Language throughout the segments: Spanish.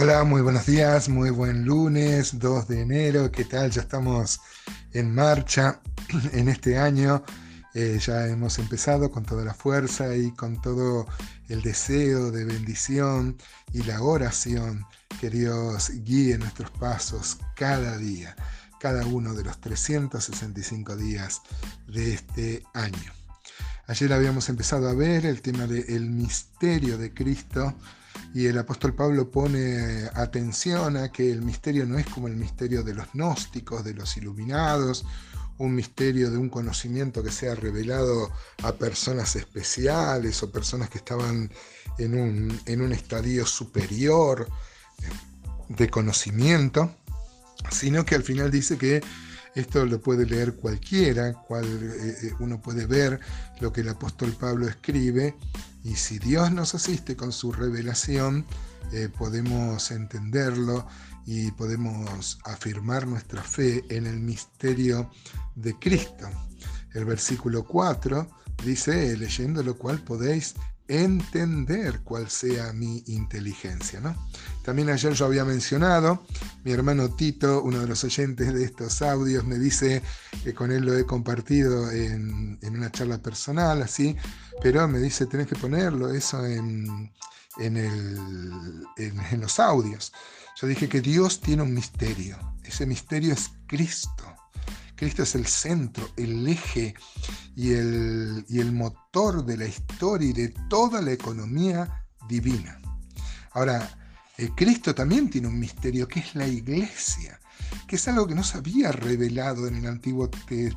Hola, muy buenos días, muy buen lunes, 2 de enero, ¿qué tal? Ya estamos en marcha en este año, eh, ya hemos empezado con toda la fuerza y con todo el deseo de bendición y la oración que Dios guíe nuestros pasos cada día, cada uno de los 365 días de este año. Ayer habíamos empezado a ver el tema del misterio de Cristo y el apóstol Pablo pone atención a que el misterio no es como el misterio de los gnósticos, de los iluminados, un misterio de un conocimiento que sea revelado a personas especiales o personas que estaban en un, en un estadio superior de conocimiento, sino que al final dice que esto lo puede leer cualquiera, cual, eh, eh, uno puede ver lo que el apóstol Pablo escribe y si Dios nos asiste con su revelación, eh, podemos entenderlo y podemos afirmar nuestra fe en el misterio de Cristo. El versículo 4 dice, leyendo lo cual podéis entender cuál sea mi inteligencia. ¿no? También ayer yo había mencionado, mi hermano Tito, uno de los oyentes de estos audios, me dice que con él lo he compartido en, una charla personal, así, pero me dice, tenés que ponerlo eso en, los audios. Yo dije que Dios tiene un misterio, ese misterio es Cristo. Cristo es el centro, el eje y el, y el motor de la historia y de toda la economía divina. Ahora, eh, Cristo también tiene un misterio que es la iglesia, que es algo que no se había revelado en el Antiguo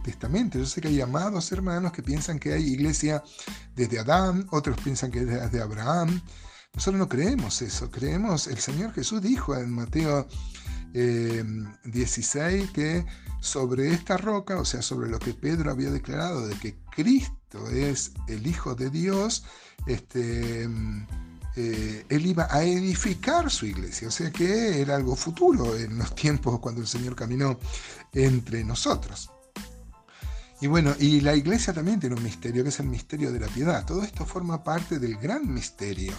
Testamento. Yo sé que hay amados hermanos que piensan que hay iglesia desde Adán, otros piensan que es desde Abraham. Nosotros no creemos eso, creemos, el Señor Jesús dijo en Mateo 16 eh, que sobre esta roca, o sea, sobre lo que Pedro había declarado de que Cristo es el Hijo de Dios, este, eh, él iba a edificar su iglesia, o sea que era algo futuro en los tiempos cuando el Señor caminó entre nosotros. Y bueno, y la iglesia también tiene un misterio, que es el misterio de la piedad. Todo esto forma parte del gran misterio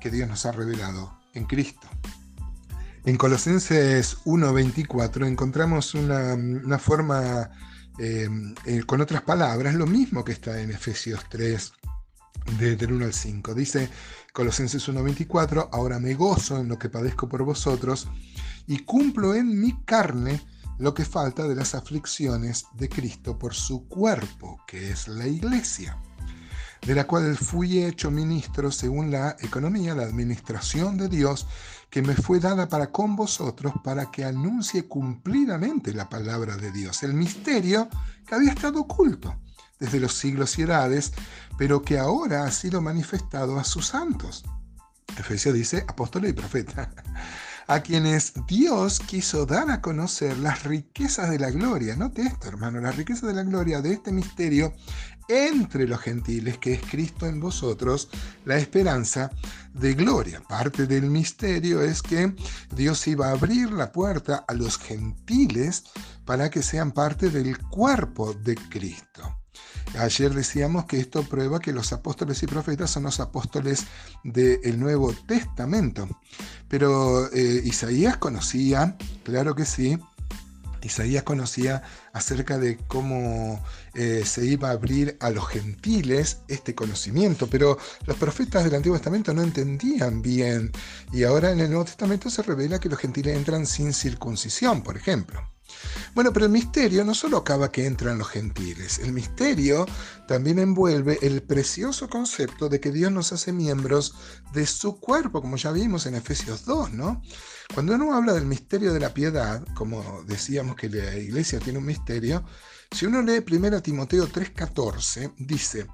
que Dios nos ha revelado en Cristo. En Colosenses 1.24 encontramos una, forma, eh, eh, con otras palabras, lo mismo que está en Efesios 3, del 1 al 5. Dice Colosenses 1.24, ahora me gozo en lo que padezco por vosotros y cumplo en mi carne lo que falta de las aflicciones de Cristo por su cuerpo, que es la iglesia de la cual fui hecho ministro según la economía, la administración de Dios, que me fue dada para con vosotros, para que anuncie cumplidamente la palabra de Dios, el misterio que había estado oculto desde los siglos y edades, pero que ahora ha sido manifestado a sus santos. Efesios dice apóstol y profeta a quienes Dios quiso dar a conocer las riquezas de la gloria. Note esto, hermano, las riquezas de la gloria de este misterio entre los gentiles, que es Cristo en vosotros, la esperanza de gloria. Parte del misterio es que Dios iba a abrir la puerta a los gentiles para que sean parte del cuerpo de Cristo. Ayer decíamos que esto prueba que los apóstoles y profetas son los apóstoles del Nuevo Testamento. Pero eh, Isaías conocía, claro que sí, Isaías conocía acerca de cómo eh, se iba a abrir a los gentiles este conocimiento, pero los profetas del Antiguo Testamento no entendían bien y ahora en el Nuevo Testamento se revela que los gentiles entran sin circuncisión, por ejemplo. Bueno, pero el misterio no solo acaba que entran los gentiles, el misterio también envuelve el precioso concepto de que Dios nos hace miembros de su cuerpo, como ya vimos en Efesios 2, ¿no? Cuando uno habla del misterio de la piedad, como decíamos que la iglesia tiene un misterio, si uno lee 1 Timoteo 3:14, dice,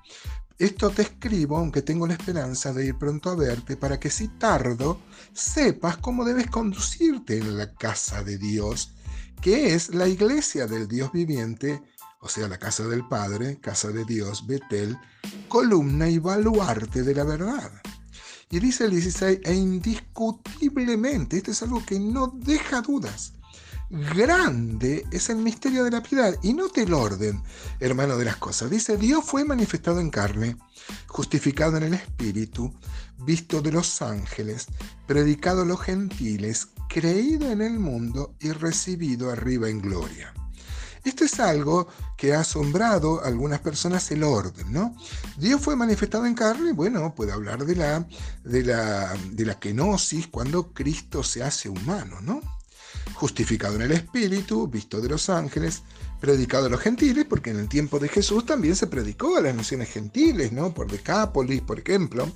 esto te escribo, aunque tengo la esperanza de ir pronto a verte, para que si tardo, sepas cómo debes conducirte en la casa de Dios que es la iglesia del Dios viviente, o sea, la casa del Padre, casa de Dios, Betel, columna y baluarte de la verdad. Y dice el 16, e indiscutiblemente, esto es algo que no deja dudas, grande es el misterio de la piedad. Y note el orden, hermano, de las cosas. Dice, Dios fue manifestado en carne, justificado en el Espíritu, visto de los ángeles, predicado a los gentiles, creído en el mundo y recibido arriba en gloria. Esto es algo que ha asombrado a algunas personas el orden, ¿no? Dios fue manifestado en carne, bueno, puede hablar de la, de la, de la kenosis cuando Cristo se hace humano, ¿no? Justificado en el Espíritu, visto de los ángeles, predicado a los gentiles, porque en el tiempo de Jesús también se predicó a las naciones gentiles, ¿no? Por Decápolis, por ejemplo.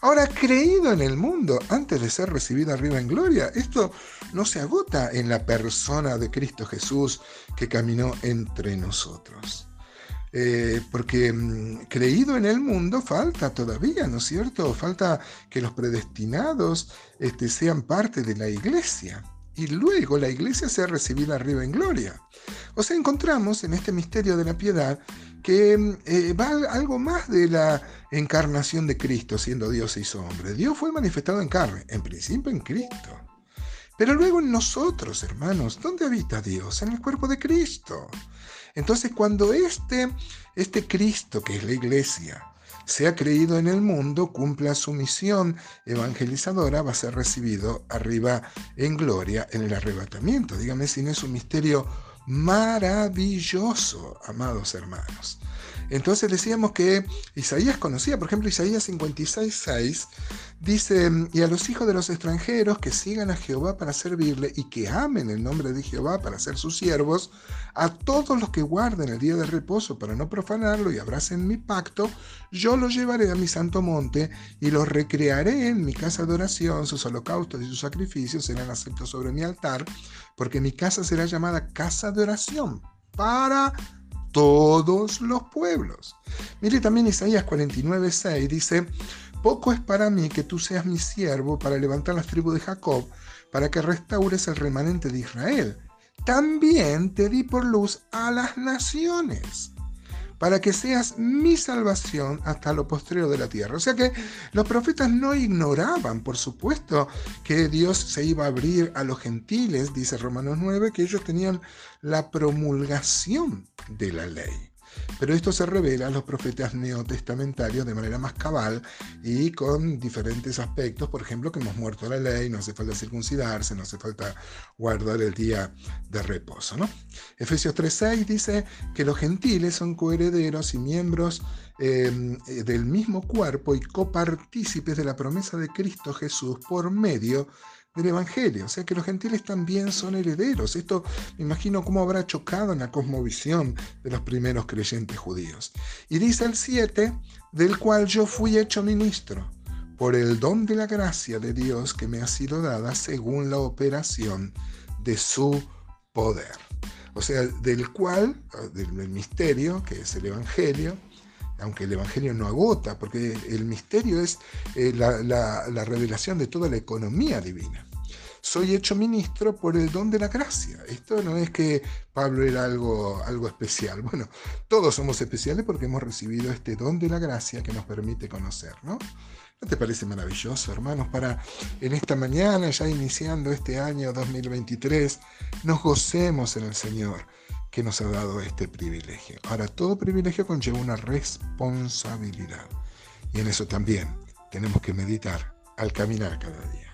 Ahora, creído en el mundo antes de ser recibido arriba en gloria, esto no se agota en la persona de Cristo Jesús que caminó entre nosotros. Eh, porque mm, creído en el mundo falta todavía, ¿no es cierto? Falta que los predestinados este, sean parte de la iglesia y luego la iglesia sea recibida arriba en gloria. O sea, encontramos en este misterio de la piedad que eh, va algo más de la encarnación de Cristo, siendo Dios y hombre. Dios fue manifestado en carne, en principio en Cristo. Pero luego en nosotros, hermanos, ¿dónde habita Dios? En el cuerpo de Cristo. Entonces, cuando este, este Cristo, que es la iglesia, sea creído en el mundo, cumpla su misión evangelizadora, va a ser recibido arriba en gloria en el arrebatamiento. Dígame si no es un misterio maravilloso, amados hermanos. Entonces decíamos que Isaías conocía, por ejemplo, Isaías 56.6 dice, y a los hijos de los extranjeros que sigan a Jehová para servirle y que amen el nombre de Jehová para ser sus siervos, a todos los que guarden el día de reposo para no profanarlo y abracen mi pacto, yo los llevaré a mi santo monte y los recrearé en mi casa de oración, sus holocaustos y sus sacrificios serán aceptos sobre mi altar, porque mi casa será llamada casa de oración para todos los pueblos. Mire también Isaías 49, 6 dice, poco es para mí que tú seas mi siervo para levantar las tribus de Jacob, para que restaures el remanente de Israel. También te di por luz a las naciones para que seas mi salvación hasta lo postrero de la tierra. O sea que los profetas no ignoraban, por supuesto, que Dios se iba a abrir a los gentiles, dice Romanos 9, que ellos tenían la promulgación de la ley. Pero esto se revela a los profetas neotestamentarios de manera más cabal y con diferentes aspectos, por ejemplo, que hemos muerto la ley, no hace falta circuncidarse, no hace falta guardar el día de reposo. ¿no? Efesios 3.6 dice que los gentiles son coherederos y miembros em, del mismo cuerpo y copartícipes de la promesa de Cristo Jesús por medio del Evangelio, o sea que los gentiles también son herederos. Esto me imagino cómo habrá chocado en la cosmovisión de los primeros creyentes judíos. Y dice el 7, del cual yo fui hecho ministro, por el don de la gracia de Dios que me ha sido dada según la operación de su poder. O sea, del cual, del, misterio, que es el Evangelio, aunque el Evangelio no agota, porque el misterio es eh, la, revelación de toda la economía divina. Soy hecho ministro por el don de la gracia. Esto no es que Pablo era algo, algo especial. Bueno, todos somos especiales porque hemos recibido este don de la gracia que nos permite conocer, ¿no? ¿No te parece maravilloso, hermanos? Para en esta mañana, ya iniciando este año 2023, nos gocemos en el Señor que nos ha dado este privilegio. Ahora, todo privilegio conlleva una responsabilidad. Y en eso también tenemos que meditar al caminar cada día.